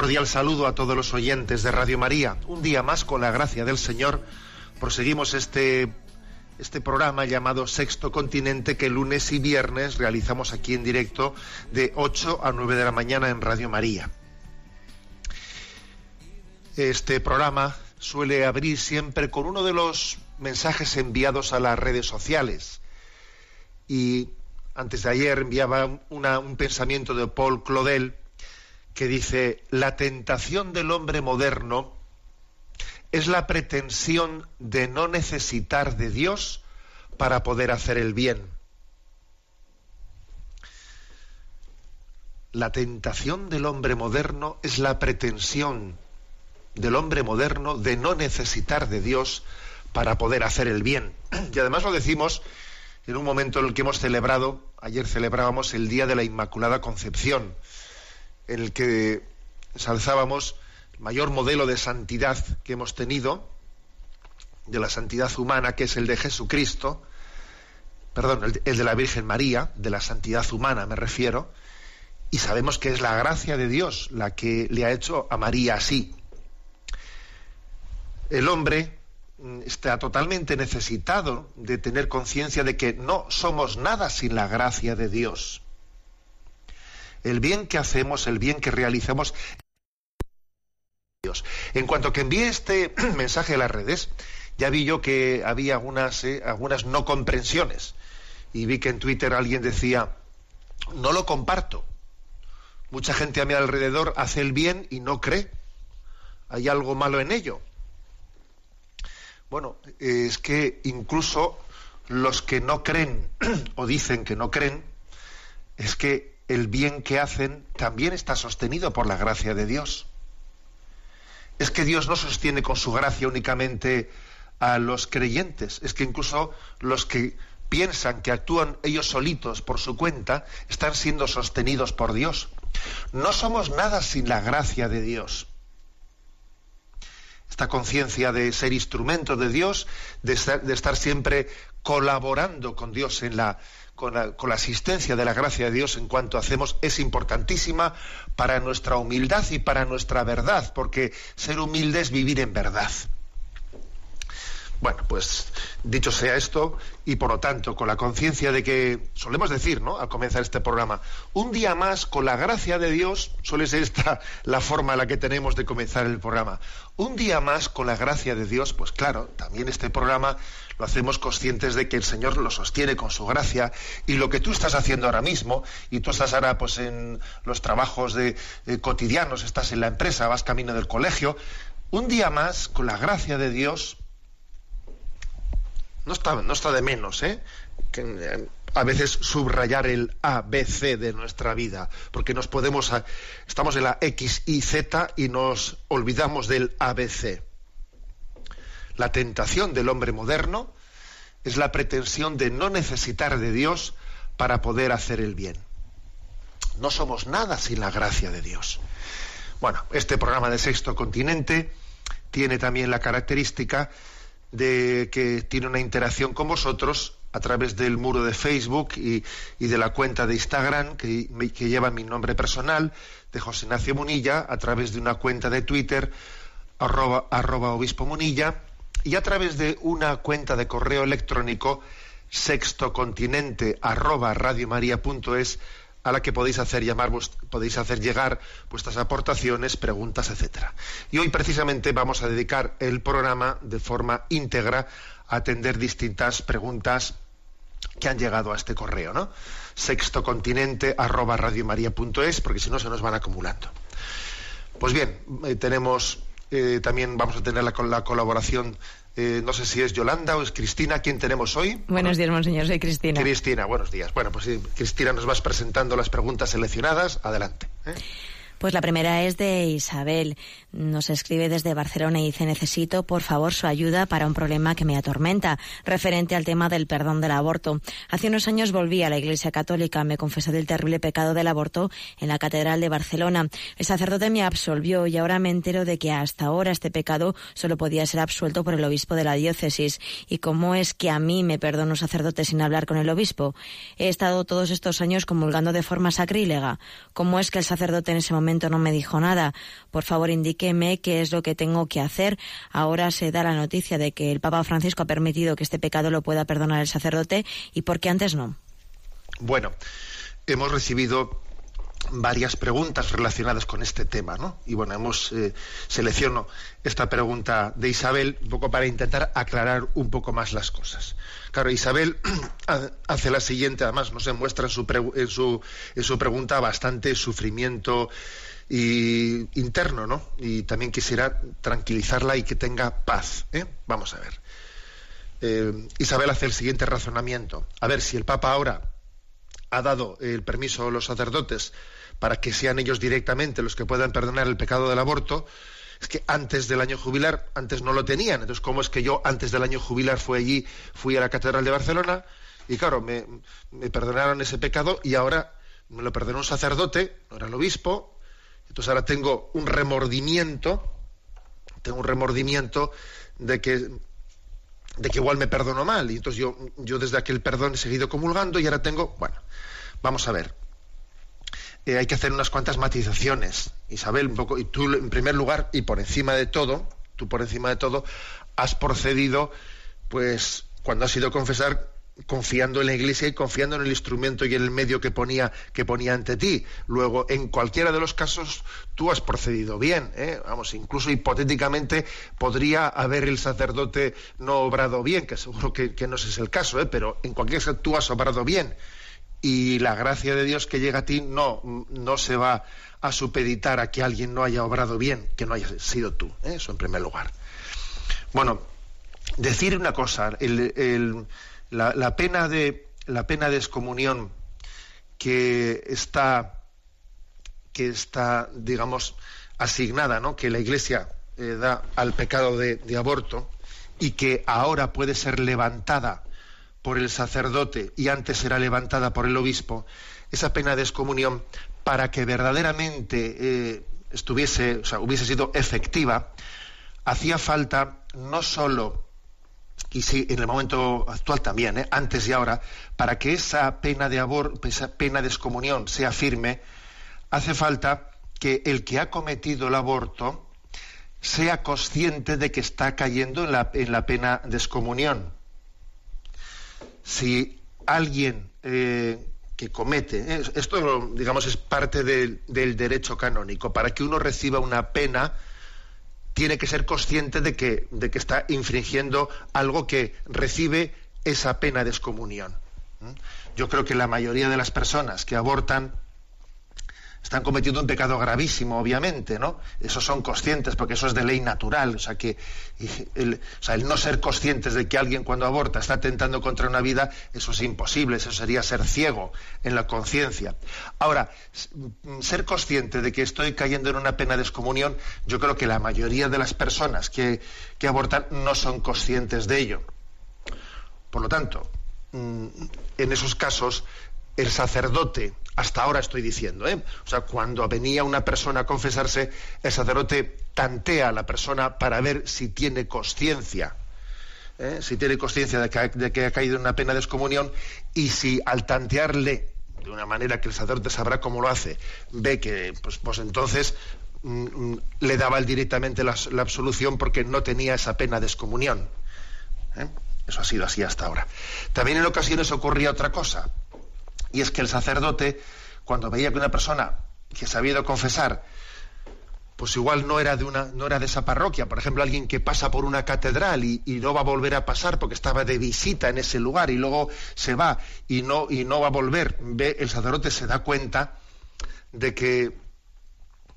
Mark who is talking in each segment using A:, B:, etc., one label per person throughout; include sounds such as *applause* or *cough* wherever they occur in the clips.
A: Cordial saludo a todos los oyentes de Radio María. Un día más, con la gracia del Señor, proseguimos este, este programa llamado Sexto Continente que lunes y viernes realizamos aquí en directo de 8 a 9 de la mañana en Radio María. Este programa suele abrir siempre con uno de los mensajes enviados a las redes sociales. Y antes de ayer enviaba un pensamiento de Paul Claudel que dice, la tentación del hombre moderno es la pretensión de no necesitar de Dios para poder hacer el bien. La tentación del hombre moderno es la pretensión del hombre moderno de no necesitar de Dios para poder hacer el bien. Y además lo decimos en un momento en el que hemos celebrado, ayer celebrábamos el Día de la Inmaculada Concepción, en el que ensalzábamos el mayor modelo de santidad que hemos tenido, de la santidad humana, que es el de Jesucristo, perdón, el, el de la Virgen María, de la santidad humana me refiero, y sabemos que es la gracia de Dios la que le ha hecho a María así. El hombre mm, está totalmente necesitado de tener conciencia de que no somos nada sin la gracia de Dios. El bien que hacemos, el bien que realizamos, Dios. En cuanto que envié este *clears throat* mensaje a las redes, ya vi yo que había algunas, eh, algunas no comprensiones. Y vi que en Twitter alguien decía, no lo comparto. Mucha gente a mi alrededor hace el bien y no cree. Hay algo malo en ello. Bueno, es que incluso los que no creen *clears throat* o dicen que no creen, es que el bien que hacen también está sostenido por la gracia de Dios. Es que Dios no sostiene con su gracia únicamente a los creyentes, es que incluso los que piensan que actúan ellos solitos por su cuenta están siendo sostenidos por Dios. No somos nada sin la gracia de Dios esta conciencia de ser instrumento de Dios, de de estar siempre colaborando con Dios en la con, la la asistencia de la gracia de Dios en cuanto hacemos, es importantísima para nuestra humildad y para nuestra verdad, porque ser humilde es vivir en verdad. Bueno, pues dicho sea esto, y por lo tanto, con la conciencia de que, solemos decir, ¿no? Al comenzar este programa, un día más, con la gracia de Dios, suele ser esta la forma en la que tenemos de comenzar el programa. Un día más, con la gracia de Dios, pues claro, también este programa lo hacemos conscientes de que el Señor lo sostiene con su gracia, y lo que tú estás haciendo ahora mismo, y tú estás ahora pues en los trabajos de, eh, cotidianos, estás en la empresa, vas camino del colegio, un día más, con la gracia de Dios, no está, no está de menos, ¿eh? Que, eh, a veces subrayar el A, B, C de nuestra vida, porque nos podemos, a- estamos en la X, Y, Z y nos olvidamos del ABC. La tentación del hombre moderno es la pretensión de no necesitar de Dios para poder hacer el bien. No somos nada sin la gracia de Dios. Bueno, este programa de Sexto Continente tiene también la característica de que tiene una interacción con vosotros a través del muro de Facebook y, de la cuenta de Instagram que, lleva mi nombre personal, de José Ignacio Munilla, a través de una cuenta de Twitter, arroba, arroba obispo Munilla, y a través de una cuenta de correo electrónico sextocontinente arroba radiomaria.es, a la que podéis hacer llamar, podéis hacer llegar vuestras aportaciones, preguntas, etcétera. Y hoy precisamente vamos a dedicar el programa de forma íntegra a atender distintas preguntas que han llegado a este correo, ¿no? sextocontinente arroba radiomaria.es, porque si no se nos van acumulando. Pues bien, eh, tenemos eh, también vamos a tener la, la colaboración eh, no sé si es Yolanda o es Cristina. ¿Quién tenemos hoy?
B: Buenos días, monseñor. Soy Cristina.
A: Cristina, buenos días. Bueno, pues Cristina, nos vas presentando las preguntas seleccionadas. Adelante.
B: Pues la primera es de Isabel. Nos escribe desde Barcelona y dice, necesito, por favor, su ayuda para un problema que me atormenta, referente al tema del perdón del aborto. Hace unos años volví a la Iglesia Católica, me confesé del terrible pecado del aborto en la Catedral de Barcelona. El sacerdote me absolvió y ahora me entero de que hasta ahora este pecado solo podía ser absuelto por el obispo de la diócesis. ¿Y cómo es que a mí me perdona un sacerdote sin hablar con el obispo? He estado todos estos años comulgando de forma sacrílega. ¿Cómo es que el sacerdote en ese momento no me dijo nada. Por favor, indíqueme qué es lo que tengo que hacer. Ahora se da la noticia de que el Papa Francisco ha permitido que este pecado lo pueda perdonar el sacerdote y por qué antes no.
A: Bueno, hemos recibido varias preguntas relacionadas con este tema, ¿no? Y bueno, hemos eh, seleccionado esta pregunta de Isabel un poco para intentar aclarar un poco más las cosas. Claro, Isabel *clears throat* hace la siguiente, además nos muestra en su, en su, en su pregunta bastante sufrimiento y interno, ¿no? Y también quisiera tranquilizarla y que tenga paz. ¿eh? Vamos a ver. Eh, Isabel hace el siguiente razonamiento. A ver, si el Papa ahora ha dado el permiso a los sacerdotes para que sean ellos directamente los que puedan perdonar el pecado del aborto, es que antes del año jubilar, antes no lo tenían. Entonces, ¿cómo es que yo antes del año jubilar fui allí, fui a la Catedral de Barcelona y claro, me, perdonaron ese pecado y ahora me lo perdonó un sacerdote, no era el obispo, entonces ahora tengo un remordimiento, tengo un remordimiento de que de que igual me perdono mal. Y entonces yo, yo desde aquel perdón he seguido comulgando y ahora tengo, bueno, vamos a ver. Eh, hay que hacer unas cuantas matizaciones. Isabel, un poco, y tú en primer lugar, y por encima de todo, tú por encima de todo, has procedido, pues, cuando has ido a confesar, confiando en la iglesia y confiando en el instrumento y en el medio que ponía, que ponía ante ti. Luego, en cualquiera de los casos, tú has procedido bien. ¿eh? Vamos, incluso hipotéticamente podría haber el sacerdote no obrado bien, que seguro que, no es el caso, ¿eh? pero en cualquier caso tú has obrado bien. Y la gracia de Dios que llega a ti no, no se va a supeditar a que alguien no haya obrado bien, que no haya sido tú. ¿eh? Eso en primer lugar. Bueno, decir una cosa, el la, pena de la pena de excomunión que está que está digamos asignada ¿no? que la iglesia eh, da al pecado de, aborto y que ahora puede ser levantada por el sacerdote y antes será levantada por el obispo esa pena de excomunión para que verdaderamente eh, estuviese o sea hubiese sido efectiva hacía falta no solo y sí, en el momento actual también, ¿eh? antes y ahora, para que esa pena de aborto, esa pena de excomunión sea firme, hace falta que el que ha cometido el aborto sea consciente de que está cayendo en la, en la pena de excomunión. Si alguien eh, que comete, ¿eh? esto digamos es parte del derecho canónico, para que uno reciba una pena, tiene que ser consciente de que, de que está infringiendo algo que recibe esa pena de excomunión. Yo creo que la mayoría de las personas que abortan están cometiendo un pecado gravísimo, obviamente, ¿no? Esos son conscientes, porque eso es de ley natural. O sea, que el, no ser conscientes de que alguien cuando aborta está atentando contra una vida, eso es imposible, eso sería ser ciego en la conciencia. Ahora, ser consciente de que estoy cayendo en una pena de excomunión, yo creo que la mayoría de las personas que, que abortan no son conscientes de ello. Por lo tanto, mm, en esos casos, el sacerdote hasta ahora estoy diciendo, ¿eh? O sea, cuando venía una persona a confesarse, el sacerdote tantea a la persona para ver si tiene conciencia, ¿eh? si tiene conciencia de, que, ha caído en una pena de excomunión y si al tantearle de una manera que el sacerdote sabrá cómo lo hace, ve que, pues, pues entonces mm, mm, le daba directamente la, absolución porque no tenía esa pena de excomunión. ¿eh? Eso ha sido así hasta ahora. También en ocasiones ocurría otra cosa y es que el sacerdote, cuando veía que una persona que se había ido a confesar, pues igual no era de una, no era de esa parroquia, por ejemplo, alguien que pasa por una catedral y, no va a volver a pasar porque estaba de visita en ese lugar y luego se va y no, y no va a volver, ve, el sacerdote se da cuenta de que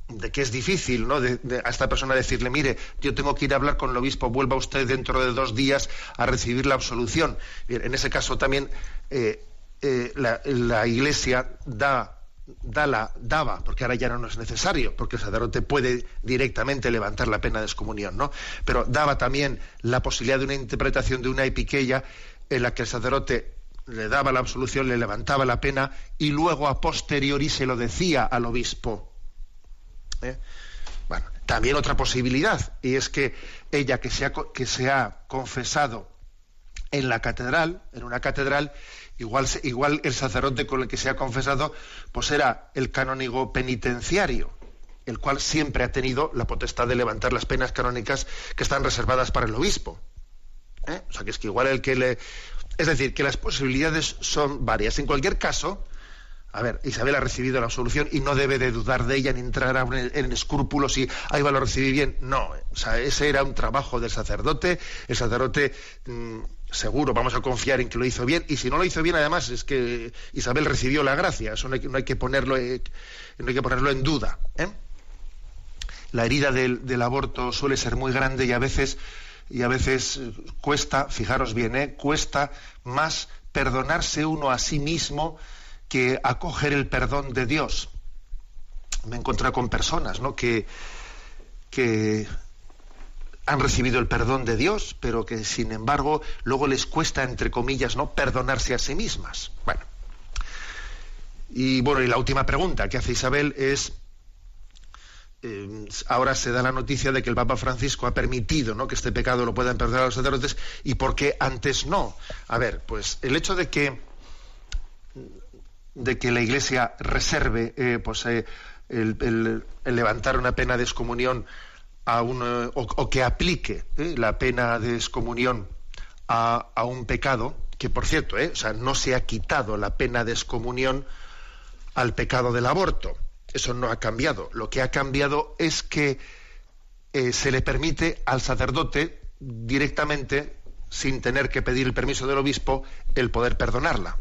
A: de que es difícil ¿no? De, a esta persona decirle, mire, yo tengo que ir a hablar con el obispo, vuelva usted dentro de dos días a recibir la absolución. En ese caso también eh, eh, la, Iglesia da, daba, porque ahora ya no es necesario, porque el sacerdote puede directamente levantar la pena de excomunión, ¿no? pero daba también la posibilidad de una interpretación de una epiqueya en la que el sacerdote le daba la absolución, le levantaba la pena y luego a posteriori se lo decía al obispo. ¿eh? Bueno, también otra posibilidad, y es que ella que se, ha, que se ha confesado en la catedral, en una catedral, igual, igual el sacerdote con el que se ha confesado, pues era el canónigo penitenciario, el cual siempre ha tenido la potestad de levantar las penas canónicas que están reservadas para el obispo. ¿eh? O sea, que es que igual el que le... Es decir, que las posibilidades son varias. En cualquier caso, a ver, Isabel ha recibido la absolución y no debe de dudar de ella ni entrar en, escrúpulos y ahí va, lo recibí bien. No, o sea, ese era un trabajo del sacerdote. El sacerdote, mm, seguro, vamos a confiar en que lo hizo bien. Y si no lo hizo bien, además, es que Isabel recibió la gracia. Eso no hay, que, ponerlo, eh, no hay que ponerlo en duda. ¿eh? La herida del, aborto suele ser muy grande y a veces, y a veces cuesta, fijaros bien, ¿eh? cuesta más perdonarse uno a sí mismo que acoger el perdón de Dios. Me he encontrado con personas ¿no? que, que han recibido el perdón de Dios, pero que sin embargo luego les cuesta, entre comillas, ¿no? perdonarse a sí mismas. Bueno. Y bueno, y la última pregunta que hace Isabel es. Eh, ahora se da la noticia de que el Papa Francisco ha permitido ¿no? que este pecado lo puedan perdonar los sacerdotes y por qué antes no. A ver, pues el hecho de que de que la Iglesia reserve eh, pues, eh, el, levantar una pena de excomunión a un, eh, o, que aplique la pena de excomunión a, a, un pecado, que por cierto, o sea, no se ha quitado la pena de excomunión al pecado del aborto. Eso no ha cambiado. Lo que ha cambiado es que se le permite al sacerdote directamente, sin tener que pedir el permiso del obispo, el poder perdonarla.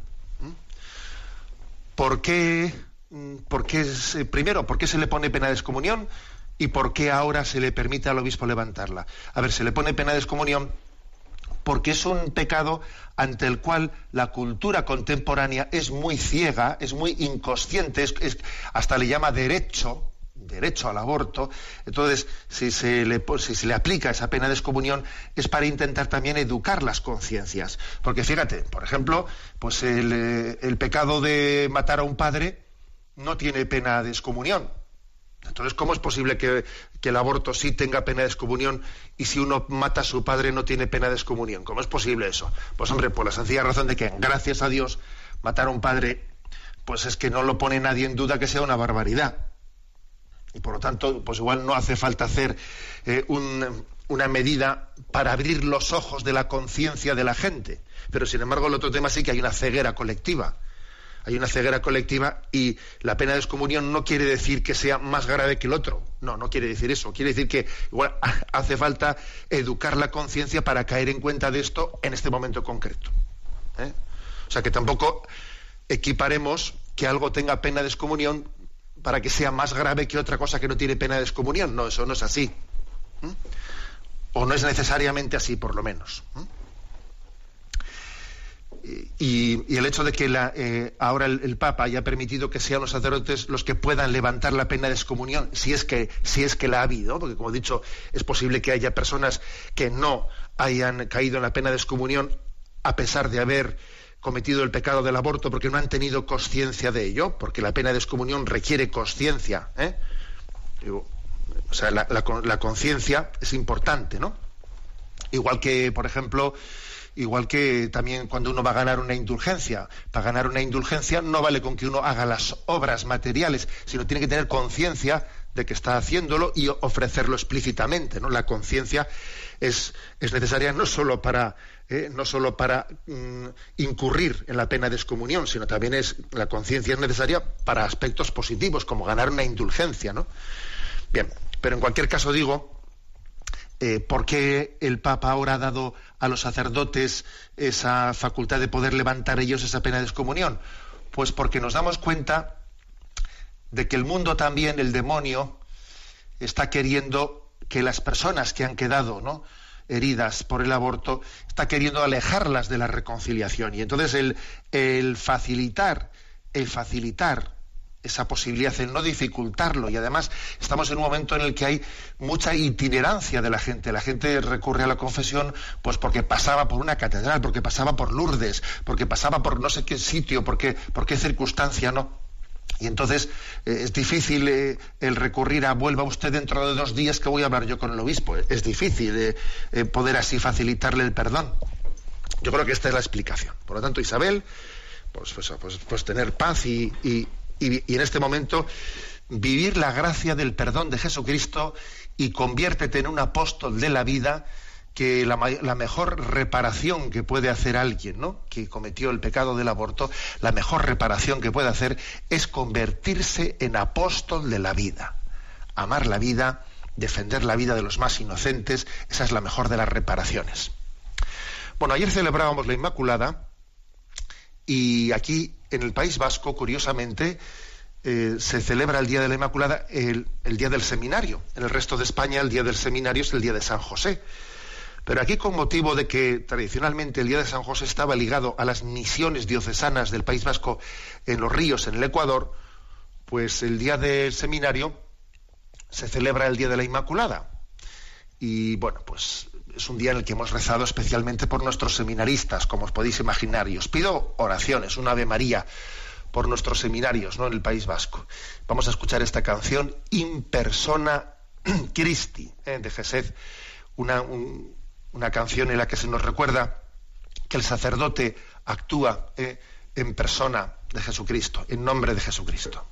A: ¿por qué, mm, por qué primero, por qué se le pone pena de excomunión y por qué ahora se le permite al obispo levantarla? A ver, se le pone pena de excomunión porque es un pecado ante el cual la cultura contemporánea es muy ciega, es muy inconsciente, hasta le llama derecho, derecho al aborto. Entonces, si se, le, si se le aplica esa pena de excomunión, es para intentar también educar las conciencias. Porque fíjate, por ejemplo, pues el, el, pecado de matar a un padre no tiene pena de excomunión. Entonces, ¿cómo es posible que, el aborto sí tenga pena de excomunión y si uno mata a su padre no tiene pena de excomunión? ¿Cómo es posible eso? Pues hombre, por la sencilla razón de que, gracias a Dios, matar a un padre, pues es que no lo pone nadie en duda que sea una barbaridad y por lo tanto, pues igual no hace falta hacer eh, una medida para abrir los ojos de la conciencia de la gente. Pero sin embargo, el otro tema sí que hay una ceguera colectiva. Hay una ceguera colectiva y la pena de excomunión no quiere decir que sea más grave que el otro. No, no quiere decir eso. Quiere decir que igual *laughs* hace falta educar la conciencia para caer en cuenta de esto en este momento concreto. ¿eh? O sea que tampoco equiparemos que algo tenga pena de excomunión para que sea más grave que otra cosa que no tiene pena de excomunión. No, eso no es así. O no es necesariamente así, por lo menos. Y, el hecho de que eh, ahora el, Papa haya permitido que sean los sacerdotes los que puedan levantar la pena de excomunión, si es que, si es que la ha habido, porque como he dicho, es posible que haya personas que no hayan caído en la pena de excomunión a pesar de haber cometido el pecado del aborto porque no han tenido conciencia de ello, porque la pena de excomunión requiere conciencia. ¿eh? O sea, la, la conciencia es importante, ¿no? Igual que, por ejemplo, igual que también cuando uno va a ganar una indulgencia. Para ganar una indulgencia no vale con que uno haga las obras materiales, sino tiene que tener conciencia de que está haciéndolo y ofrecerlo explícitamente. ¿no? La conciencia es, es, necesaria no solo para, eh, no solo para mm, incurrir en la pena de excomunión, sino también es la conciencia es necesaria para aspectos positivos, como ganar una indulgencia. ¿no? Bien, pero en cualquier caso digo, eh, ¿por qué el Papa ahora ha dado a los sacerdotes esa facultad de poder levantar ellos esa pena de excomunión? Pues porque nos damos cuenta de que el mundo también, el demonio, está queriendo que las personas que han quedado ¿no? heridas por el aborto, está queriendo alejarlas de la reconciliación. Y entonces el, el facilitar, el facilitar esa posibilidad, el no dificultarlo. Y además estamos en un momento en el que hay mucha itinerancia de la gente. La gente recurre a la confesión pues porque pasaba por una catedral, porque pasaba por Lourdes, porque pasaba por no sé qué sitio, porque, por qué circunstancia, ¿no? Y entonces eh, es difícil eh, el recurrir a vuelva usted dentro de dos días que voy a hablar yo con el obispo. Es difícil eh, poder así facilitarle el perdón. Yo creo que esta es la explicación. Por lo tanto, Isabel, pues, pues, pues, pues tener paz y, y en este momento vivir la gracia del perdón de Jesucristo y conviértete en un apóstol de la vida que la, la, mejor reparación que puede hacer alguien, ¿no? que cometió el pecado del aborto, la mejor reparación que puede hacer es convertirse en apóstol de la vida. Amar la vida, defender la vida de los más inocentes, esa es la mejor de las reparaciones. Bueno, ayer celebrábamos la Inmaculada y aquí en el País Vasco, curiosamente, eh, se celebra el Día de la Inmaculada el, el Día del Seminario. En el resto de España el Día del Seminario es el Día de San José. Pero aquí con motivo de que tradicionalmente el Día de San José estaba ligado a las misiones diocesanas del País Vasco en los ríos, en el Ecuador, pues el Día del Seminario se celebra el Día de la Inmaculada. Y bueno, pues es un día en el que hemos rezado especialmente por nuestros seminaristas, como os podéis imaginar. Y os pido oraciones, un Ave María por nuestros seminarios ¿no? en el País Vasco. Vamos a escuchar esta canción In persona *clears throat* Christi, ¿eh? de Gesed, una, un, una canción en la que se nos recuerda que el sacerdote actúa eh, en persona de Jesucristo, en nombre de Jesucristo.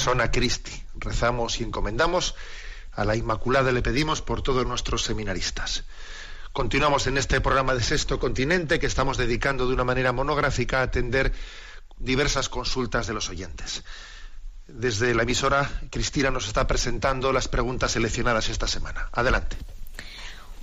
C: Persona Christi.
A: Rezamos y encomendamos a la Inmaculada, le pedimos por todos nuestros seminaristas. Continuamos en este programa de Sexto Continente que estamos dedicando de una manera monográfica a atender diversas consultas de los oyentes. Desde la emisora, Cristina nos está presentando las preguntas seleccionadas esta semana. Adelante.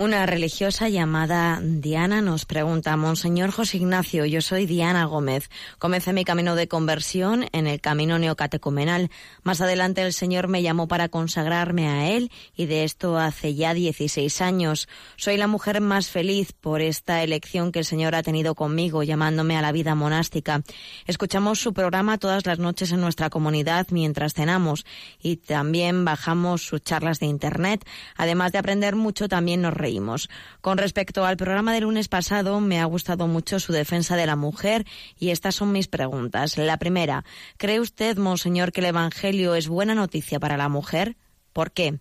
B: Una religiosa llamada Diana nos pregunta, Monseñor José Ignacio, yo soy Diana Gómez. Comencé mi camino de conversión en el camino neocatecumenal. Más adelante el Señor me llamó para consagrarme a Él y de esto hace ya 16 años. Soy la mujer más feliz por esta elección que el Señor ha tenido conmigo, llamándome a la vida monástica. Escuchamos su programa todas las noches en nuestra comunidad mientras cenamos y también bajamos sus charlas de Internet. Además de aprender mucho, también nos. Con respecto al programa del lunes pasado, me ha gustado mucho su defensa de la mujer y estas son mis preguntas. La primera, ¿cree usted, Monseñor, que el Evangelio es buena noticia para la mujer? ¿Por qué?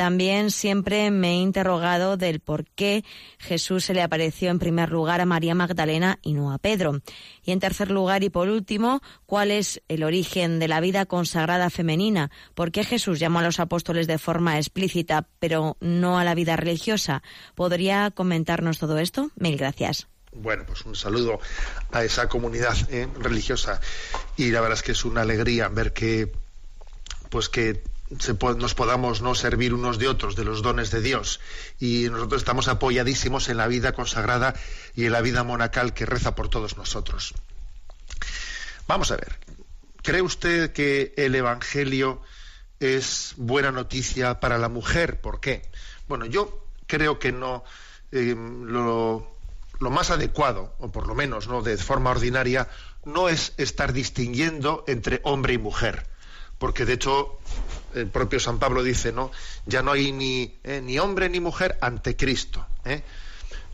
B: También siempre me he interrogado del por qué Jesús se le apareció en primer lugar a María Magdalena y no a Pedro. Y en tercer lugar y por último, ¿cuál es el origen de la vida consagrada femenina? ¿Por qué Jesús llamó a los apóstoles de forma explícita pero no a la vida religiosa? ¿Podría comentarnos todo esto? Mil gracias.
A: Bueno, pues un saludo a esa comunidad eh, religiosa y la verdad es que es una alegría ver que pues que nos podamos no servir unos de otros de los dones de Dios y nosotros estamos apoyadísimos en la vida consagrada y en la vida monacal que reza por todos nosotros. Vamos a ver, ¿cree usted que el Evangelio es buena noticia para la mujer? ¿Por qué? Bueno, yo creo que no. eh, lo, lo más adecuado, o por lo menos no de forma ordinaria, no es estar distinguiendo entre hombre y mujer porque de hecho el propio San Pablo dice, ¿no? Ya no hay ni, eh, ni hombre ni mujer ante Cristo. ¿eh?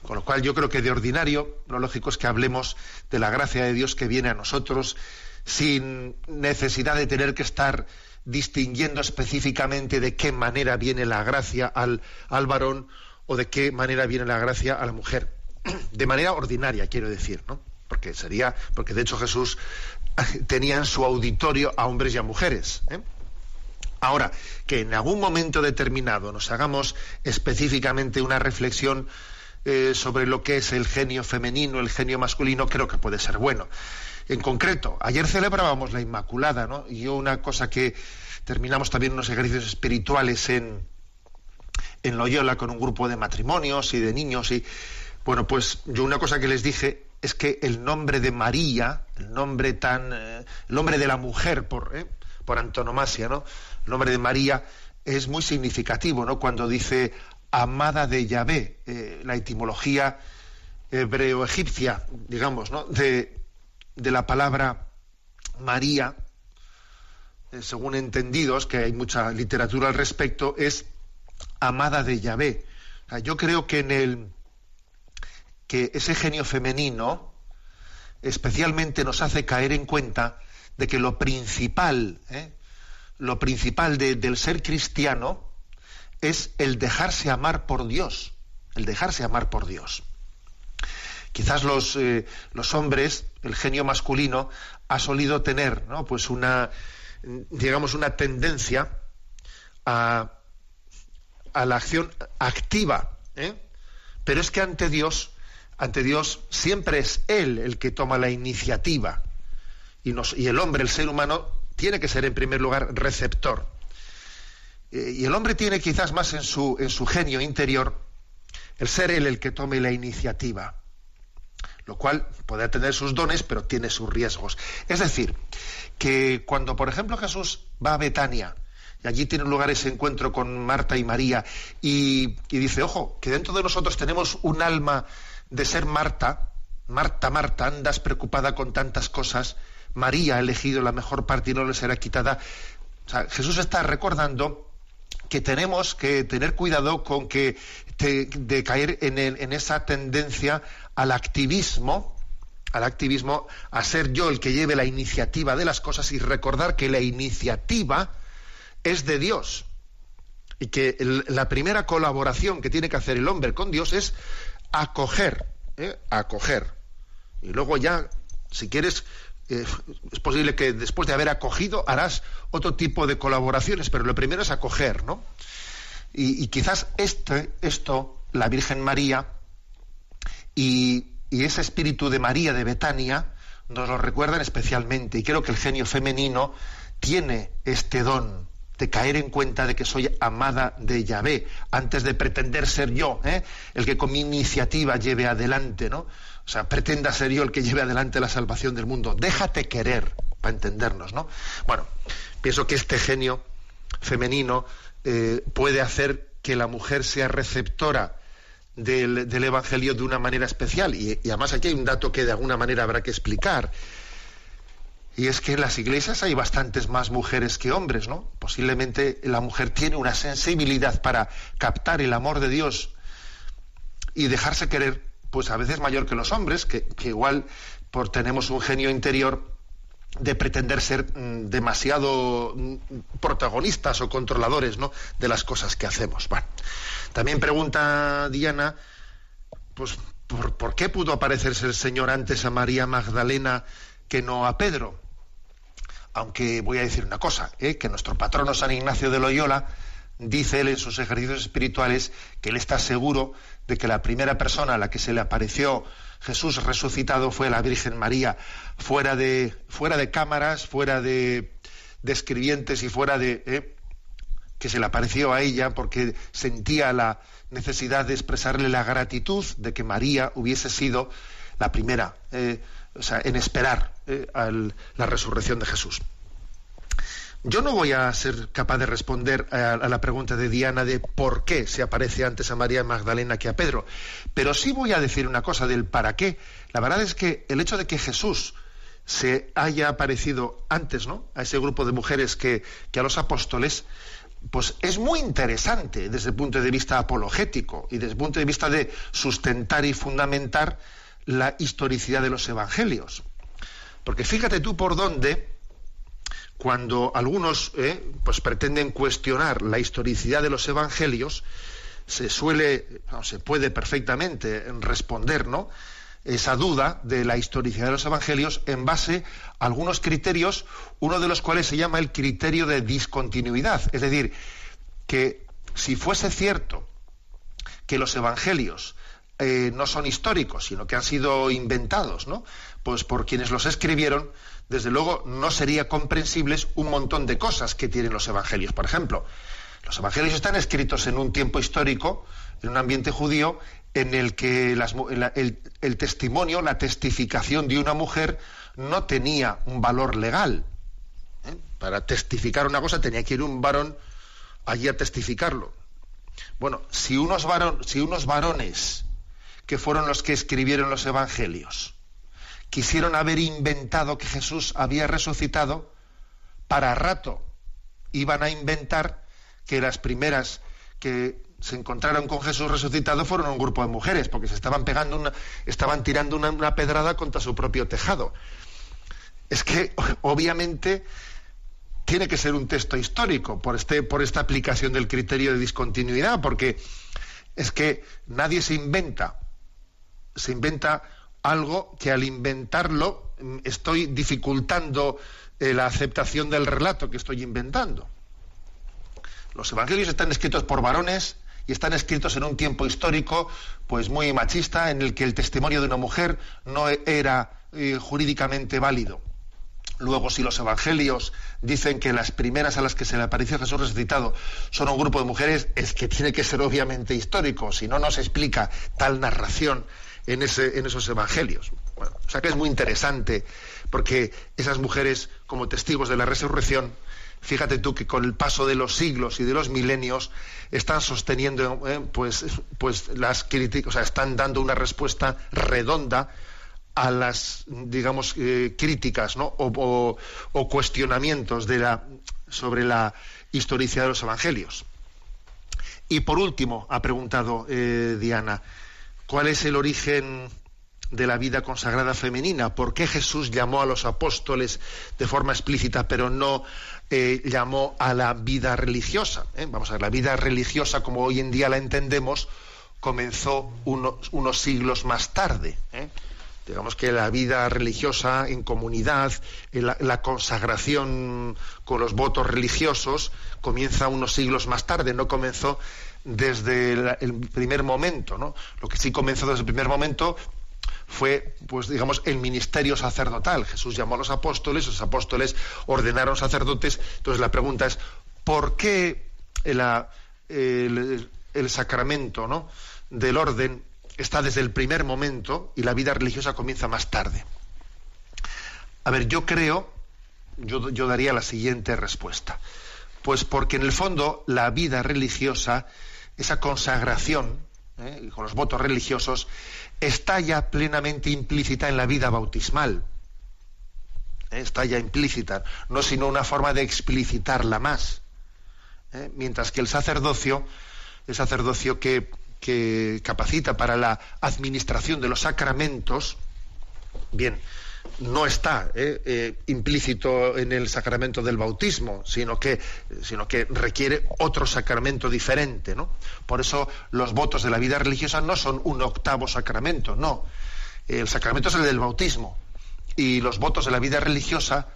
A: Con lo cual yo creo que de ordinario lo lógico es que hablemos de la gracia de Dios que viene a nosotros sin necesidad de tener que estar distinguiendo específicamente de qué manera viene la gracia al, al varón o de qué manera viene la gracia a la mujer. *clears throat* De manera ordinaria, quiero decir, ¿no? Porque sería, porque de hecho Jesús *laughs* tenía en su auditorio a hombres y a mujeres. ¿eh? Ahora, que en algún momento determinado nos hagamos específicamente una reflexión eh, sobre lo que es el genio femenino, el genio masculino, creo que puede ser bueno. En concreto, ayer celebrábamos la Inmaculada, ¿no? Y yo una cosa que terminamos también unos ejercicios espirituales en, en Loyola con un grupo de matrimonios y de niños y bueno, pues yo una cosa que les dije es que el nombre de María, el nombre tan, eh, el nombre de la mujer por, eh, por antonomasia, ¿no? El nombre de María es muy significativo, ¿no? Cuando dice amada de Yahvé, eh, la etimología hebreo-egipcia, digamos, ¿no? De, de la palabra María, según entendidos, que hay mucha literatura al respecto, es amada de Yahvé. Yo creo que en el que ese genio femenino especialmente nos hace caer en cuenta de que lo principal, ¿eh? lo principal de- del ser cristiano es el dejarse amar por Dios, el dejarse amar por Dios. Quizás los, eh, los hombres, el genio masculino, ha solido tener, ¿no? Pues una, digamos, una tendencia a, a la acción activa, ¿eh? Pero es que ante Dios, ante Dios siempre es Él el que toma la iniciativa. Y, el hombre, el ser humano, tiene que ser en primer lugar receptor. Eh, y el hombre tiene quizás más en su, en su genio interior el ser él el que tome la iniciativa. Lo cual puede tener sus dones, pero tiene sus riesgos. Es decir, que cuando, por ejemplo, Jesús va a Betania, y allí tiene lugar ese encuentro con Marta y María, y dice, ojo, que dentro de nosotros tenemos un alma de ser Marta, Marta, Marta, andas preocupada con tantas cosas, María ha elegido la mejor parte y no le será quitada. O sea, Jesús está recordando que tenemos que tener cuidado con que te- de caer en, esa tendencia al activismo, al activismo, a ser yo el que lleve la iniciativa de las cosas y recordar que la iniciativa es de Dios y que la primera colaboración que tiene que hacer el hombre con Dios es acoger, ¿eh? acoger. Y luego ya, si quieres, eh, es posible que después de haber acogido harás otro tipo de colaboraciones, pero lo primero es acoger, ¿no? Y, quizás este, esto, la Virgen María y, y ese espíritu de María de Betania nos lo recuerdan especialmente. Y creo que el genio femenino tiene este don de caer en cuenta de que soy amada de Yahvé, antes de pretender ser yo, ¿eh? el que con mi iniciativa lleve adelante, ¿no? O sea, pretenda ser yo el que lleve adelante la salvación del mundo. Déjate querer, para entendernos, ¿no? Bueno, pienso que este genio femenino eh, puede hacer que la mujer sea receptora del, del Evangelio de una manera especial. Y, y además aquí hay un dato que de alguna manera habrá que explicar. Y es que en las iglesias hay bastantes más mujeres que hombres, ¿no? Posiblemente la mujer tiene una sensibilidad para captar el amor de Dios y dejarse querer, pues a veces mayor que los hombres, que, que igual por tenemos un genio interior de pretender ser mm, demasiado mm, protagonistas o controladores, ¿no? De las cosas que hacemos. También pregunta Diana, pues ¿por, por qué pudo aparecerse el Señor antes a María Magdalena que no a Pedro? Aunque voy a decir una cosa, ¿eh? que nuestro patrono San Ignacio de Loyola dice él en sus ejercicios espirituales que él está seguro de que la primera persona a la que se le apareció Jesús resucitado fue la Virgen María, fuera de, fuera de cámaras, fuera de, escribientes y fuera de... ¿eh? que se le apareció a ella porque sentía la necesidad de expresarle la gratitud de que María hubiese sido la primera eh, o sea, en esperar eh, la resurrección de Jesús. Yo no voy a ser capaz de responder a, a la pregunta de Diana de por qué se aparece antes a María Magdalena que a Pedro, pero sí voy a decir una cosa del para qué. La verdad es que el hecho de que Jesús se haya aparecido antes, ¿no? A ese grupo de mujeres que, que a los apóstoles, pues es muy interesante desde el punto de vista apologético y desde el punto de vista de sustentar y fundamentar la historicidad de los evangelios. Porque fíjate tú por dónde, cuando algunos eh, pues pretenden cuestionar la historicidad de los evangelios, se suele, no, se puede perfectamente responder, ¿no? esa duda de la historicidad de los evangelios en base a algunos criterios, uno de los cuales se llama el criterio de discontinuidad. Es decir, que si fuese cierto que los evangelios eh, no son históricos, sino que han sido inventados, ¿no? Pues por quienes los escribieron, desde luego no sería comprensibles un montón de cosas que tienen los evangelios. Por ejemplo, los evangelios están escritos en un tiempo histórico, en un ambiente judío, en el que el, testimonio, la testificación de una mujer no tenía un valor legal. ¿eh? Para testificar una cosa tenía que ir un varón allí a testificarlo. Bueno, si unos varones que fueron los que escribieron los evangelios quisieron haber inventado que Jesús había resucitado, para rato iban a inventar que las primeras que se encontraron con Jesús resucitado fueron un grupo de mujeres, porque se estaban pegando una, estaban tirando una, pedrada contra su propio tejado. Es que *laughs* obviamente tiene que ser un texto histórico por, este, por esta aplicación del criterio de discontinuidad, porque es que nadie se inventa, se inventa algo que al inventarlo mm, estoy dificultando eh, la aceptación del relato que estoy inventando. Los evangelios están escritos por varones y están escritos en un tiempo histórico pues muy machista en el que el testimonio de una mujer no era eh, jurídicamente válido. Luego, si los evangelios dicen que las primeras a las que se le apareció Jesús resucitado son un grupo de mujeres, es que tiene que ser obviamente histórico, si no, no se explica tal narración en, esos evangelios. o sea que es muy interesante, porque esas mujeres, como testigos de la resurrección, fíjate tú que con el paso de los siglos y de los milenios están sosteniendo eh, pues, pues las críticas, o sea, están dando una respuesta redonda a las, digamos, eh, críticas o, cuestionamientos de la, sobre la historicidad de los evangelios. Y por último, ha preguntado eh, Diana, ¿cuál es el origen de la vida consagrada femenina? ¿Por qué Jesús llamó a los apóstoles de forma explícita, pero no eh, llamó a la vida religiosa? Vamos a ver, la vida religiosa, como hoy en día la entendemos, comenzó unos, unos siglos más tarde digamos que la vida religiosa en comunidad, la, consagración con los votos religiosos comienza unos siglos más tarde, no comenzó desde el, primer momento, ¿no? Lo que sí comenzó desde el primer momento fue, pues digamos, el ministerio sacerdotal. Jesús llamó a los apóstoles, los apóstoles ordenaron sacerdotes. Entonces la pregunta es, ¿por qué el, el sacramento ¿no? del orden está desde el primer momento y la vida religiosa comienza más tarde. A ver, yo creo, yo, daría la siguiente respuesta. Pues porque en el fondo la vida religiosa, esa consagración ¿eh? con los votos religiosos, está ya plenamente implícita en la vida bautismal. ¿eh? Está ya implícita, no sino una forma de explicitarla más. ¿eh? Mientras que el sacerdocio, el sacerdocio que que capacita para la administración de los sacramentos, bien, no está eh, eh, implícito en el sacramento del bautismo, sino que, sino que requiere otro sacramento diferente. ¿no? Por eso los votos de la vida religiosa no son un octavo sacramento, no. El sacramento es el del bautismo. Y los votos de la vida religiosa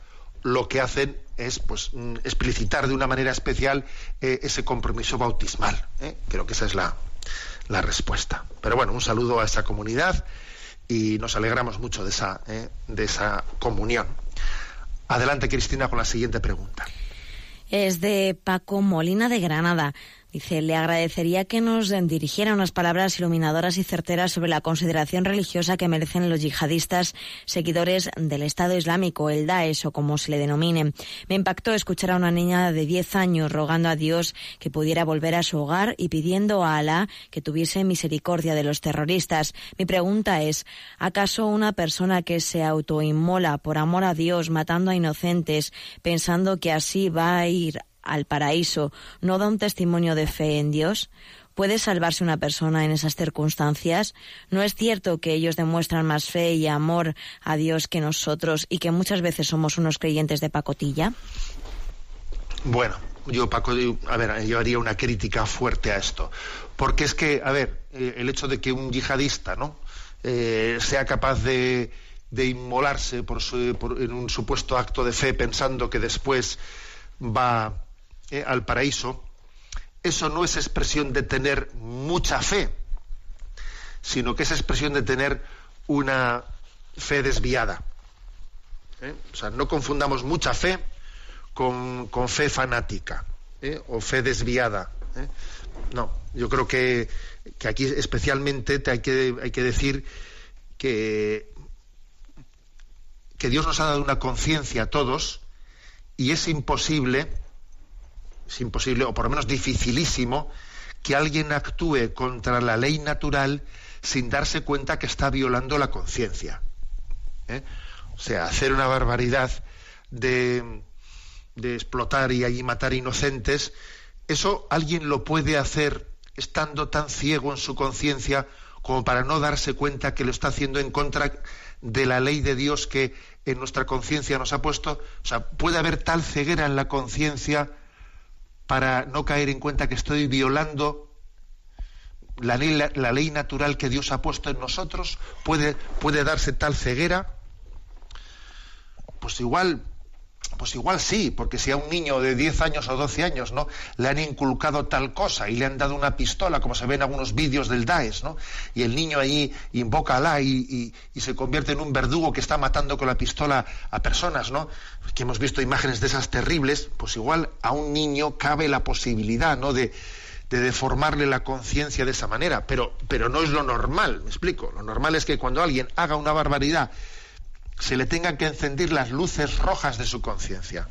A: lo que hacen es pues, mm, explicitar de una manera especial eh, ese compromiso bautismal. Creo que esa es la, la respuesta. Pero bueno, un saludo a esa comunidad y nos alegramos mucho de esa, eh, de esa comunión. Adelante, Cristina, con la siguiente pregunta.
B: Es de Paco Molina de Granada. Dice, le agradecería que nos dirigiera unas palabras iluminadoras y certeras sobre la consideración religiosa que merecen los yihadistas seguidores del Estado Islámico, el Daesh o como se le denomine. Me impactó escuchar a una niña de 10 años rogando a Dios que pudiera volver a su hogar y pidiendo a Alá que tuviese misericordia de los terroristas. Mi pregunta es, ¿acaso una persona que se autoinmola por amor a Dios matando a inocentes pensando que así va a ir al paraíso no da un testimonio de fe en Dios? ¿Puede salvarse una persona en esas circunstancias? ¿No es cierto que ellos demuestran más fe y amor a Dios que nosotros y que muchas veces somos unos creyentes de pacotilla?
A: Bueno, yo, Paco, a ver, yo haría una crítica fuerte a esto. Porque es que, a ver, eh, el hecho de que un yihadista, ¿no? Eh, sea capaz de, inmolarse por en un supuesto acto de fe pensando que después va eh, al paraíso, eso no es expresión de tener mucha fe, sino que es expresión de tener una fe desviada. ¿eh? O sea, no confundamos mucha fe con, fe fanática ¿eh? o fe desviada. No, yo creo que, que aquí especialmente te hay, que, hay que decir que, que Dios nos ha dado una conciencia a todos y es imposible es imposible, o por lo menos dificilísimo, que alguien actúe contra la ley natural sin darse cuenta que está violando la conciencia. ¿eh? O sea, hacer una barbaridad de, de explotar y allí matar inocentes, eso alguien lo puede hacer estando tan ciego en su conciencia como para no darse cuenta que lo está haciendo en contra de la ley de Dios que en nuestra conciencia nos ha puesto. O sea, puede haber tal ceguera en la conciencia para no caer en cuenta que estoy violando la ley, la, ley, natural que Dios ha puesto en nosotros. Puede, puede darse tal ceguera. Pues igual pues igual sí, porque si a un niño de 10 años o 12 años ¿no? le han inculcado tal cosa y le han dado una pistola, como se ve en algunos vídeos del Daesh, ¿no? y el niño allí invoca a Alá y, y, se convierte en un verdugo que está matando con la pistola a personas, ¿no? que hemos visto imágenes de esas terribles, pues igual a un niño cabe la posibilidad ¿no? de, de deformarle la conciencia de esa manera, pero no es lo normal, me explico. Lo normal es que cuando alguien haga una barbaridad se le tengan que encender las luces rojas de su conciencia.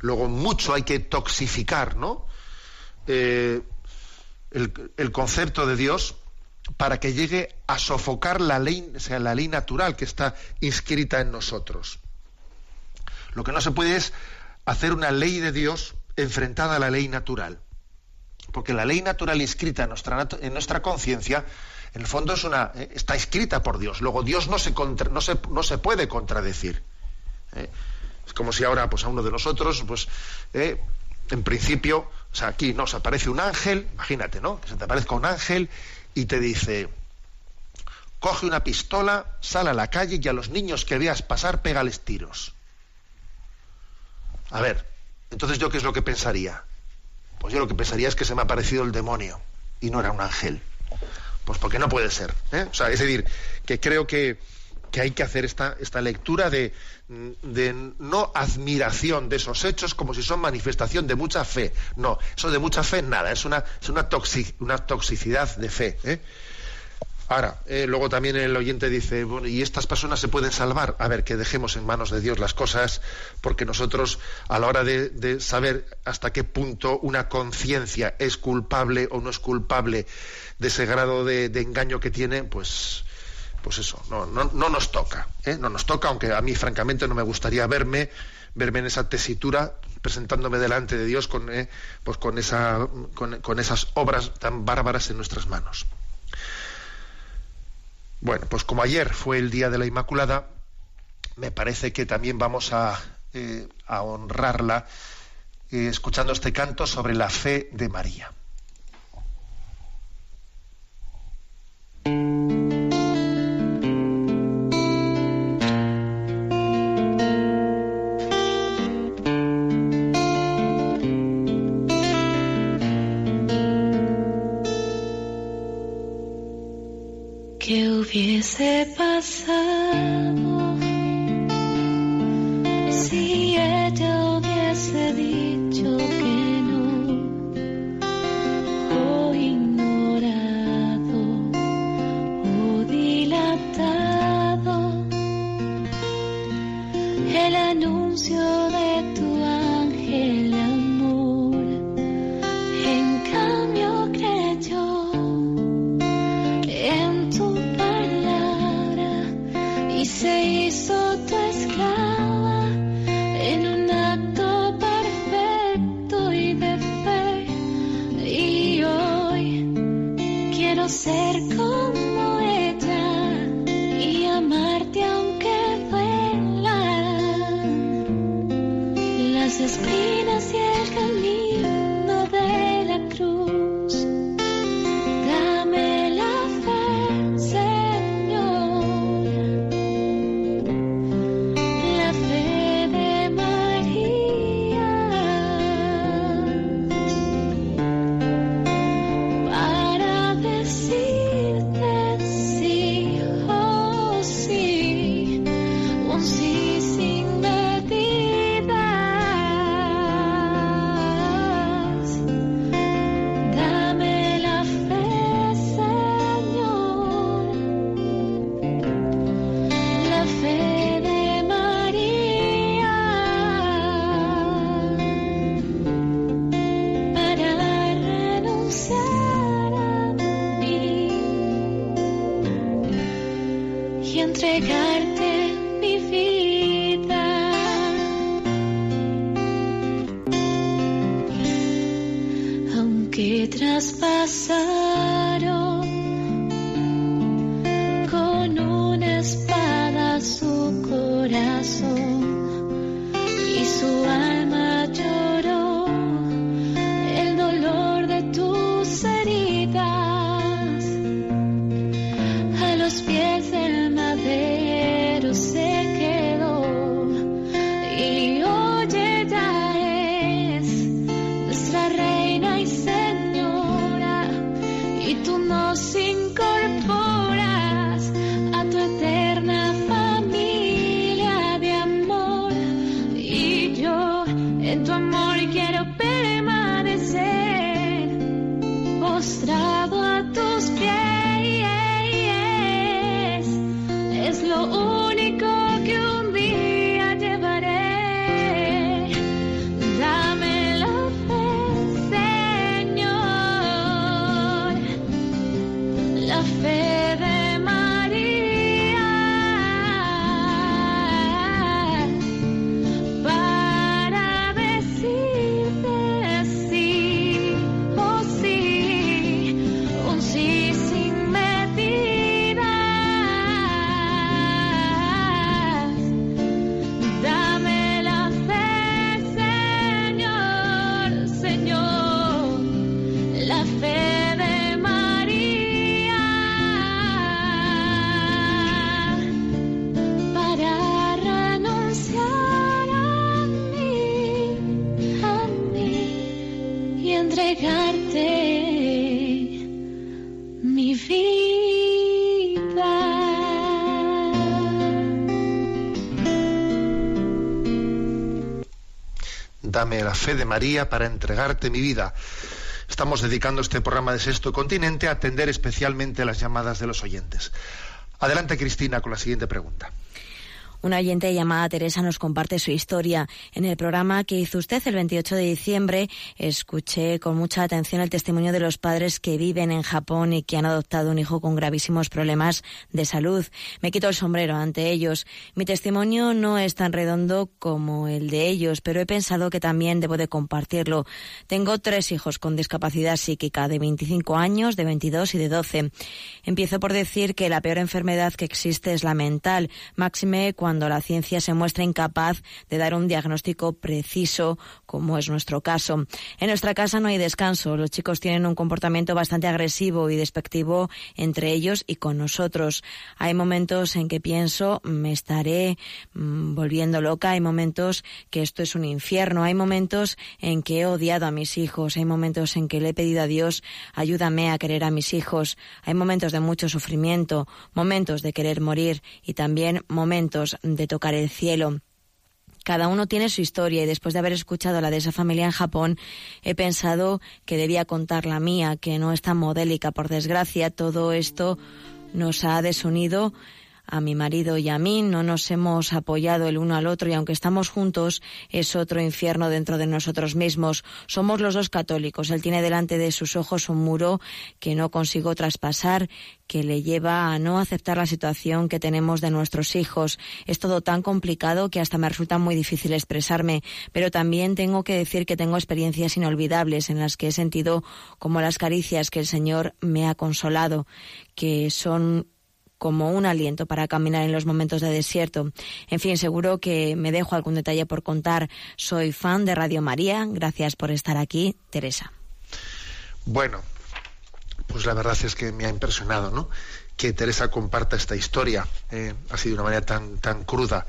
A: Luego mucho hay que toxificar, ¿no? Eh, el, concepto de Dios para que llegue a sofocar la ley, sea, la ley natural que está inscrita en nosotros. Lo que no se puede es hacer una ley de Dios enfrentada a la ley natural. Porque la ley natural inscrita en nuestra conciencia en el fondo es una, eh, está escrita por Dios. Luego Dios no se, no se, no se puede contradecir. ¿eh? Es como si ahora pues, a uno de nosotros, pues, eh, en principio, o sea, aquí nos aparece un ángel, imagínate, ¿no? Que se te aparezca un ángel y te dice, coge una pistola, sal a la calle y a los niños que veas pasar, pégales tiros. A ver, entonces yo qué es lo que pensaría? Pues yo lo que pensaría es que se me ha aparecido el demonio y no era un ángel. Pues porque no puede ser. ¿eh? O sea, es decir, que creo que, hay que hacer esta, esta lectura de, de, no admiración de esos hechos como si son manifestación de mucha fe. No, eso de mucha fe nada, es una, es una, una toxicidad de fe. ¿eh? Ahora, eh, luego también el oyente dice, bueno, ¿y estas personas se pueden salvar? A ver, que dejemos en manos de Dios las cosas, porque nosotros, a la hora de, saber hasta qué punto una conciencia es culpable o no es culpable de ese grado de, engaño que tiene, pues, pues eso, no, no, nos toca, ¿eh? no nos toca, aunque a mí francamente no me gustaría verme, verme en esa tesitura presentándome delante de Dios con, eh, pues con, esa, con esas obras tan bárbaras en nuestras manos. Bueno, pues como ayer fue el Día de la Inmaculada, me parece que también vamos a, eh, honrarla eh, escuchando este canto sobre la fe de María.
D: Dame la fe de María para entregarte mi vida.
A: Estamos dedicando este programa de Sexto Continente a atender especialmente las llamadas de los oyentes. Adelante, Cristina, con la siguiente pregunta.
B: Una oyente llamada Teresa nos comparte su historia. En el programa que hizo usted el 28 de diciembre, escuché con mucha atención el testimonio de los padres que viven en Japón y que han adoptado un hijo con gravísimos problemas de salud. Me quito el sombrero ante ellos. Mi testimonio no es tan redondo como el de ellos, pero he pensado que también debo de compartirlo. Tengo tres hijos con discapacidad psíquica de 25 años, de 22 y de 12. Empiezo por decir que la peor enfermedad que existe es la mental, máxime cuando la ciencia se muestra incapaz de dar un diagnóstico preciso, como es nuestro caso. En nuestra casa no hay descanso. Los chicos tienen un comportamiento bastante agresivo y despectivo entre ellos y con nosotros. Hay momentos en que pienso me estaré mm, volviendo loca. Hay momentos que esto es un infierno. Hay momentos en que he odiado a mis hijos. Hay momentos en que le he pedido a Dios ayúdame a querer a mis hijos. Hay momentos de mucho sufrimiento, momentos de querer morir y también momentos de tocar el cielo. Cada uno tiene su historia y después de haber escuchado la de esa familia en Japón, he pensado que debía contar la mía, que no es tan modélica. Por desgracia, todo esto nos ha desunido a mi marido y a mí, no nos hemos apoyado el uno al otro y aunque estamos juntos es otro infierno dentro de nosotros mismos. Somos los dos católicos. Él tiene delante de sus ojos un muro que no consigo traspasar, que le lleva a no aceptar la situación que tenemos de nuestros hijos. Es todo tan complicado que hasta me resulta muy difícil expresarme, pero también tengo que decir que tengo experiencias inolvidables en las que he sentido como las caricias que el Señor me ha consolado, que son como un aliento para caminar en los momentos de desierto. En fin, seguro que me dejo algún detalle por contar. Soy fan de Radio María. Gracias por estar aquí, Teresa.
A: Bueno, pues la verdad es que me ha impresionado, ¿no? Que Teresa comparta esta historia, eh, así de una manera tan, tan cruda.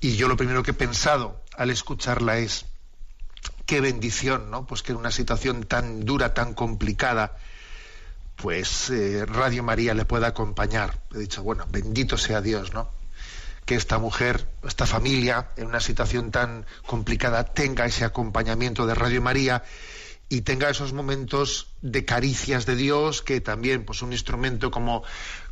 A: Y yo lo primero que he pensado al escucharla es qué bendición, ¿no? Pues que en una situación tan dura, tan complicada, pues eh, Radio María le pueda acompañar. He dicho, bueno, bendito sea Dios, ¿no? Que esta mujer, esta familia, en una situación tan complicada, tenga ese acompañamiento de Radio María y tenga esos momentos de caricias de Dios que también pues un instrumento como,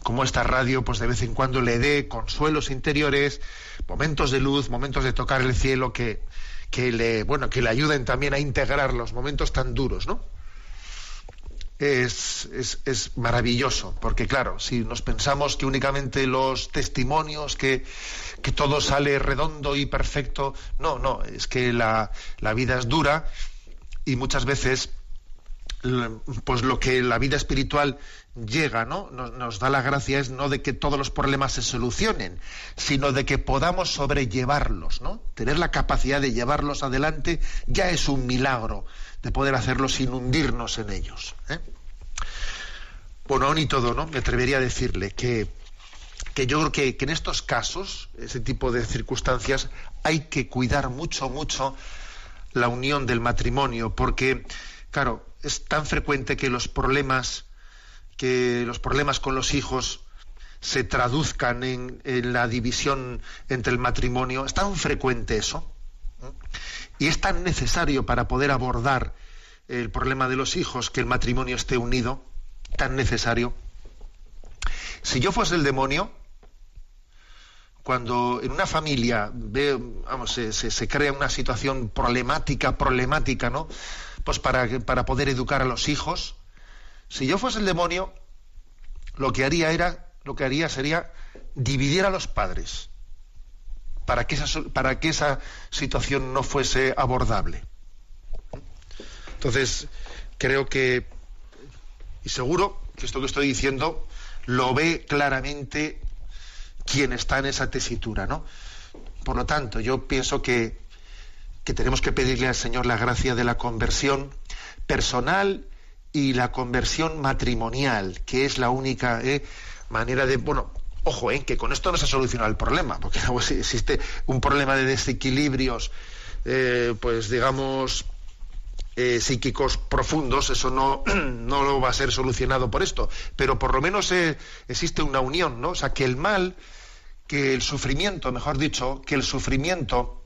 A: como esta radio pues de vez en cuando le dé consuelos interiores, momentos de luz, momentos de tocar el cielo que, que le bueno que le ayuden también a integrar los momentos tan duros, ¿no? Es, es, es, maravilloso, porque claro, si nos pensamos que únicamente los testimonios, que, que todo sale redondo y perfecto, no, no, es que la, la vida es dura y muchas veces pues lo que la vida espiritual llega, ¿no? Nos, nos da la gracia es no de que todos los problemas se solucionen, sino de que podamos sobrellevarlos, ¿no? Tener la capacidad de llevarlos adelante ya es un milagro, de poder hacerlo sin hundirnos en ellos. ¿eh? Bueno, aún y todo, ¿no? Me atrevería a decirle que, que yo creo que, que en estos casos, ese tipo de circunstancias, hay que cuidar mucho, mucho la unión del matrimonio, porque, claro, es tan frecuente que los problemas, que los problemas con los hijos se traduzcan en, la división entre el matrimonio. Es tan frecuente eso. ¿no? Y es tan necesario para poder abordar el problema de los hijos que el matrimonio esté unido, tan necesario. Si yo fuese el demonio, cuando en una familia vamos, se, se- crea una situación problemática, problemática, ¿no? Pues para, para poder educar a los hijos, si yo fuese el demonio, lo que haría era, lo que haría sería dividir a los padres para que esa, para que esa situación no fuese abordable. Entonces, creo que, y seguro que esto que estoy diciendo lo ve claramente quien está en esa tesitura, ¿no? Por lo tanto, yo pienso que, que tenemos que pedirle al Señor la gracia de la conversión personal y la conversión matrimonial, que es la única eh, manera de, bueno, ojo, eh, que con esto no se soluciona el problema, porque si existe un problema de desequilibrios, eh, pues digamos, psíquicos profundos, eso no, *clears throat* no lo va a ser solucionado por esto, pero por lo menos existe una unión, ¿no? O sea, que el mal, que el sufrimiento, mejor dicho, que el sufrimiento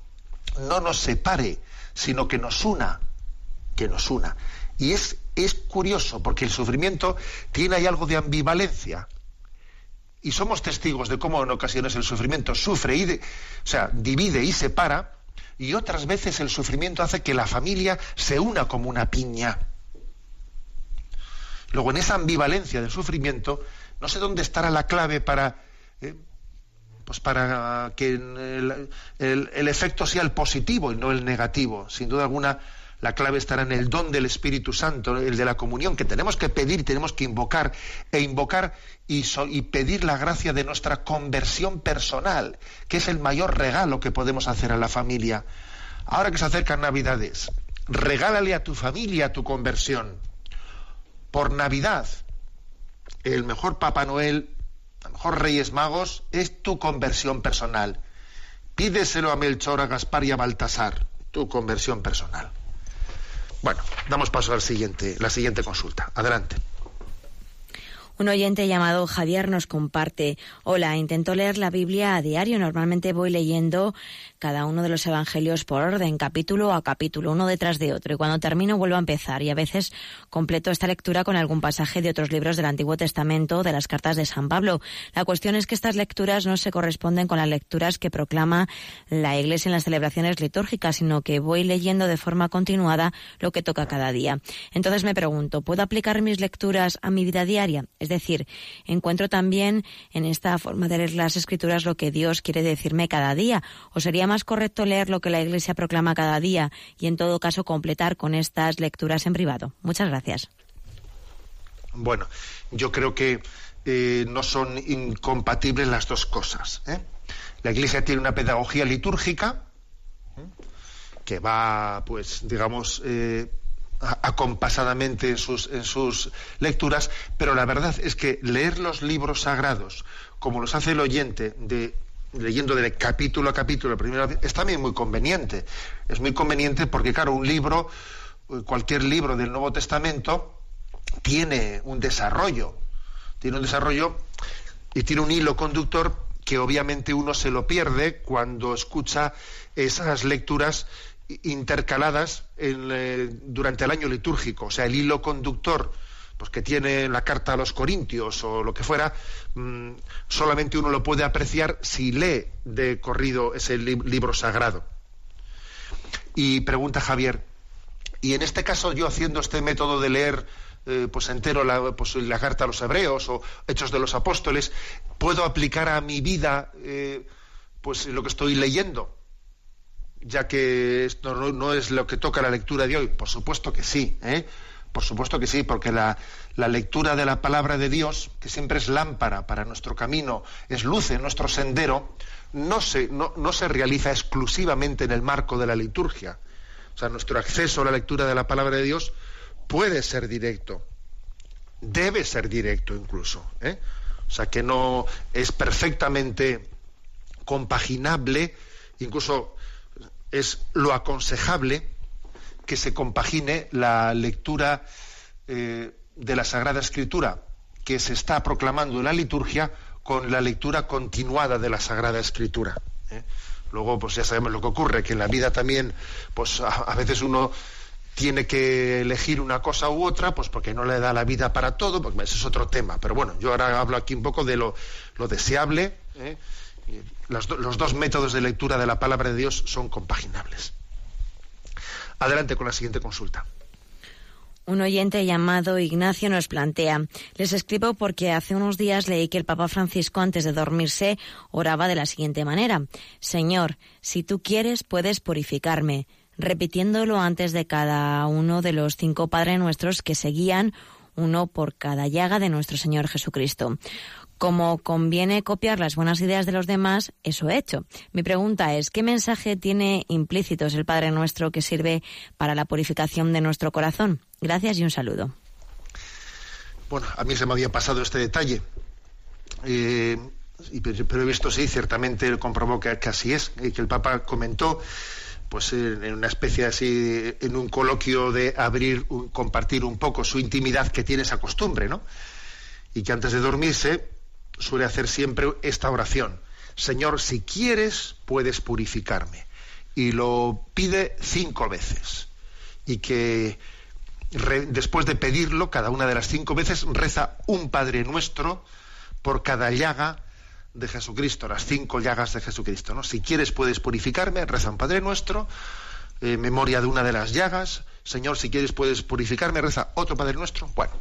A: no nos separe, sino que nos una, que nos una. Y es, es curioso, porque el sufrimiento tiene ahí algo de ambivalencia. Y somos testigos de cómo en ocasiones el sufrimiento sufre y, de- o sea, divide y separa, y otras veces el sufrimiento hace que la familia se una como una piña. Luego, en esa ambivalencia del sufrimiento, no sé dónde estará la clave para, eh, pues para que el, el- el efecto sea el positivo y no el negativo. Sin duda alguna, la clave estará en el don del Espíritu Santo, el de la comunión, que tenemos que pedir tenemos que invocar, e invocar y, y pedir la gracia de nuestra conversión personal, que es el mayor regalo que podemos hacer a la familia. Ahora que se acercan Navidades, regálale a tu familia tu conversión. Por Navidad, el mejor Papá Noel, el mejor Reyes Magos, es tu conversión personal. Pídeselo a Melchor, a Gaspar y a Baltasar, tu conversión personal. Bueno, damos paso al siguiente, la siguiente consulta. Adelante.
B: Un oyente llamado Javier nos comparte, hola, intento leer la Biblia a diario, normalmente voy leyendo cada uno de los evangelios por orden, capítulo a capítulo, uno detrás de otro, y cuando termino vuelvo a empezar y a veces completo esta lectura con algún pasaje de otros libros del Antiguo Testamento, de las cartas de San Pablo. La cuestión es que estas lecturas no se corresponden con las lecturas que proclama la Iglesia en las celebraciones litúrgicas, sino que voy leyendo de forma continuada lo que toca cada día. Entonces me pregunto, ¿puedo aplicar mis lecturas a mi vida diaria? Es decir, encuentro también en esta forma de leer las escrituras lo que Dios quiere decirme cada día. ¿O sería más correcto leer lo que la Iglesia proclama cada día y en todo caso completar con estas lecturas en privado? Muchas gracias.
A: Bueno, yo creo que eh, no son incompatibles las dos cosas. ¿eh? La Iglesia tiene una pedagogía litúrgica ¿eh? que va, pues, digamos, acompasadamente en sus, en sus lecturas, pero la verdad es que leer los libros sagrados, como los hace el oyente, de, leyendo de capítulo a capítulo, primera vez, es también muy conveniente. Es muy conveniente porque, claro, un libro, eh, cualquier libro del Nuevo Testamento, tiene un desarrollo, tiene un desarrollo y tiene un hilo conductor que obviamente uno se lo pierde cuando escucha esas lecturas intercaladas en, eh, durante el año litúrgico. O sea, el hilo conductor pues, que tiene la carta a los Corintios o lo que fuera, mm, solamente uno lo puede apreciar si lee de corrido ese li- libro sagrado. Y pregunta Javier, y en este caso yo haciendo este método de leer eh, pues entero la, pues, la carta a los hebreos o hechos de los apóstoles, ¿puedo aplicar a mi vida eh, pues lo que estoy leyendo? Ya que esto no, no es lo que toca la lectura de hoy. Por supuesto que sí. ¿eh? Por supuesto que sí, porque la, lectura de la palabra de Dios, que siempre es lámpara para nuestro camino, es luz en nuestro sendero, no se, no, no se realiza exclusivamente en el marco de la liturgia. O sea, nuestro acceso a la lectura de la palabra de Dios puede ser directo, debe ser directo incluso. ¿eh? O sea, que no es perfectamente compaginable, incluso es lo aconsejable que se compagine la lectura eh, de la Sagrada Escritura que se está proclamando en la liturgia con la lectura continuada de la Sagrada Escritura. ¿eh? Luego, pues ya sabemos lo que ocurre, que en la vida también, pues a, veces uno tiene que elegir una cosa u otra, pues porque no le da la vida para todo, porque ese es otro tema. Pero bueno, yo ahora hablo aquí un poco de lo, deseable. ¿eh? Los dos métodos de lectura de la palabra de Dios son compaginables. Adelante con la siguiente consulta.
B: Un oyente llamado Ignacio nos plantea, les escribo porque hace unos días leí que el Papa Francisco antes de dormirse oraba de la siguiente manera, Señor, si tú quieres puedes purificarme, repitiéndolo antes de cada uno de los cinco Padres Nuestros que seguían, uno por cada llaga de nuestro Señor Jesucristo. Como conviene copiar las buenas ideas de los demás, eso he hecho. Mi pregunta es, ¿qué mensaje tiene implícitos el Padre Nuestro que sirve para la purificación de nuestro corazón? Gracias y un saludo.
A: Bueno, a mí se me había pasado este detalle. Eh, pero he visto, sí, ciertamente comprobó que, que así es, que el Papa comentó pues en una especie así, en un coloquio de abrir, compartir un poco su intimidad que tiene esa costumbre, ¿no? Y que antes de dormirse suele hacer siempre esta oración. Señor, si quieres, puedes purificarme. Y lo pide cinco veces. Y que re, después de pedirlo, cada una de las cinco veces, reza un Padre Nuestro por cada llaga de Jesucristo, las cinco llagas de Jesucristo. ¿no? Si quieres, puedes purificarme, reza un Padre Nuestro, eh, memoria de una de las llagas. Señor, si quieres, puedes purificarme, reza otro Padre Nuestro. Bueno,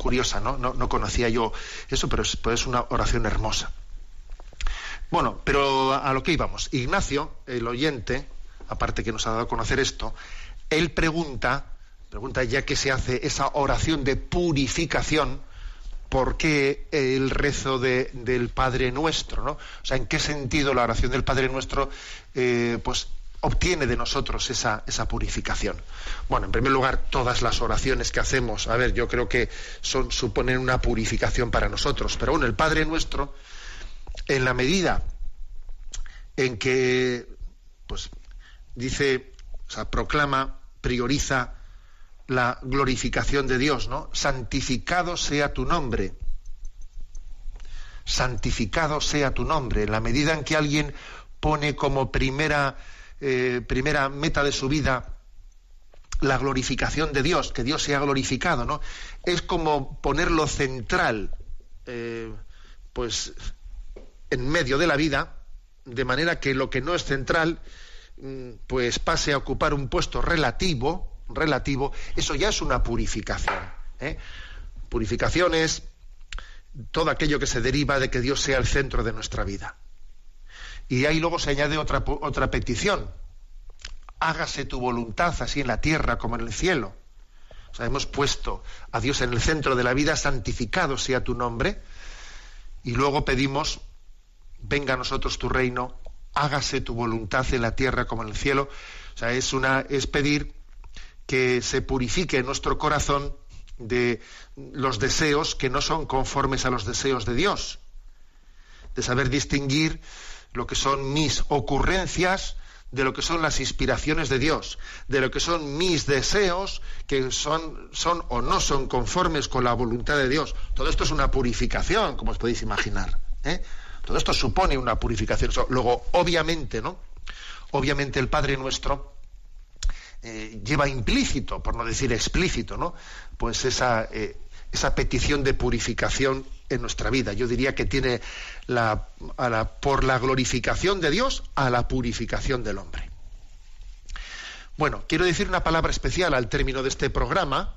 A: curiosa, ¿no? No, no conocía yo eso, pero es, pues es, una oración hermosa. Bueno, pero a lo que íbamos. Ignacio, el oyente, aparte que nos ha dado a conocer esto, él pregunta, pregunta ya que se hace esa oración de purificación, ¿por qué el rezo de, del Padre Nuestro? ¿no? O sea, ¿en qué sentido la oración del Padre Nuestro eh, pues, obtiene de nosotros esa, esa, purificación? Bueno, en primer lugar, todas las oraciones que hacemos, a ver, yo creo que son, suponen una purificación para nosotros, pero bueno, el Padre nuestro, en la medida en que, pues, dice, o sea, proclama, prioriza la glorificación de Dios, ¿no? Santificado sea tu nombre. Santificado sea tu nombre. En la medida en que alguien pone como primera eh, primera meta de su vida la glorificación de Dios, que Dios sea glorificado, ¿no? Es como ponerlo central, eh, pues, en medio de la vida, de manera que lo que no es central, pues pase a ocupar un puesto relativo, relativo, eso ya es una purificación. ¿eh? Purificación es todo aquello que se deriva de que Dios sea el centro de nuestra vida. Y ahí luego se añade otra, otra petición. Hágase tu voluntad así en la tierra como en el cielo. O sea, hemos puesto a Dios en el centro de la vida, santificado sea tu nombre. Y luego pedimos, venga a nosotros tu reino, hágase tu voluntad en la tierra como en el cielo. O sea, es, una, es pedir que se purifique nuestro corazón de los deseos que no son conformes a los deseos de Dios. De saber distinguir lo que son mis ocurrencias de lo que son las inspiraciones de Dios, de lo que son mis deseos, que son, son o no son conformes con la voluntad de Dios. Todo esto es una purificación, como os podéis imaginar. ¿eh? Todo esto supone una purificación. Luego, obviamente, ¿no? Obviamente el Padre nuestro eh, lleva implícito, por no decir explícito, ¿no? Pues esa, eh, esa petición de purificación en nuestra vida. Yo diría que tiene la, la, por la glorificación de Dios a la purificación del hombre. Bueno, quiero decir una palabra especial al término de este programa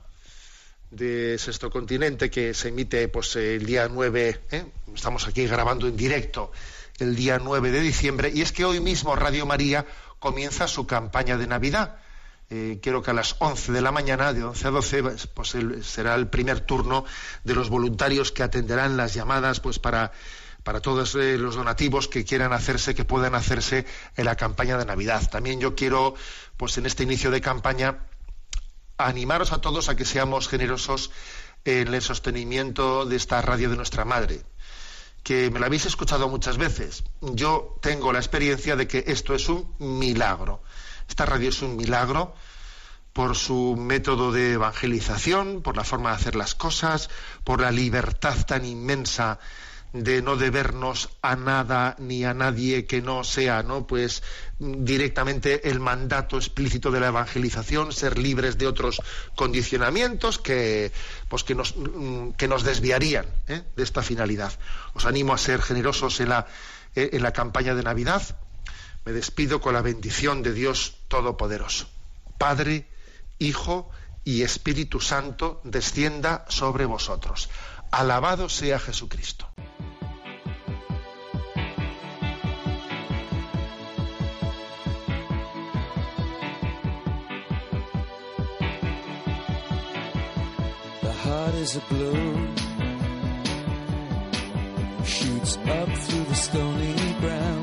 A: de Sexto Continente que se emite pues, el día 9, ¿eh? estamos aquí grabando en directo el día 9 de diciembre, y es que hoy mismo Radio María comienza su campaña de Navidad eh, quiero que a las 11 de la mañana, de 11 a 12, pues, pues será el primer turno de los voluntarios que atenderán las llamadas pues para, para todos eh, los donativos que quieran hacerse, que puedan hacerse en la campaña de Navidad. También yo quiero, pues en este inicio de campaña, animaros a todos a que seamos generosos en el sostenimiento de esta radio de nuestra madre que me la habéis escuchado muchas veces. Yo tengo la experiencia de que esto es un milagro. Esta radio es un milagro por su método de evangelización, por la forma de hacer las cosas, por la libertad tan inmensa de no debernos a nada ni a nadie que no sea, ¿no? Pues directamente el mandato explícito de la evangelización, ser libres de otros condicionamientos que, pues que nos, mm, que nos desviarían ¿eh? de esta finalidad. Os animo a ser generosos en la, eh, en la campaña de Navidad. Me despido con la bendición de Dios Todopoderoso. Padre, Hijo y Espíritu Santo descienda sobre vosotros. Alabado sea Jesucristo.
E: Heart is a shoots up through the stony ground.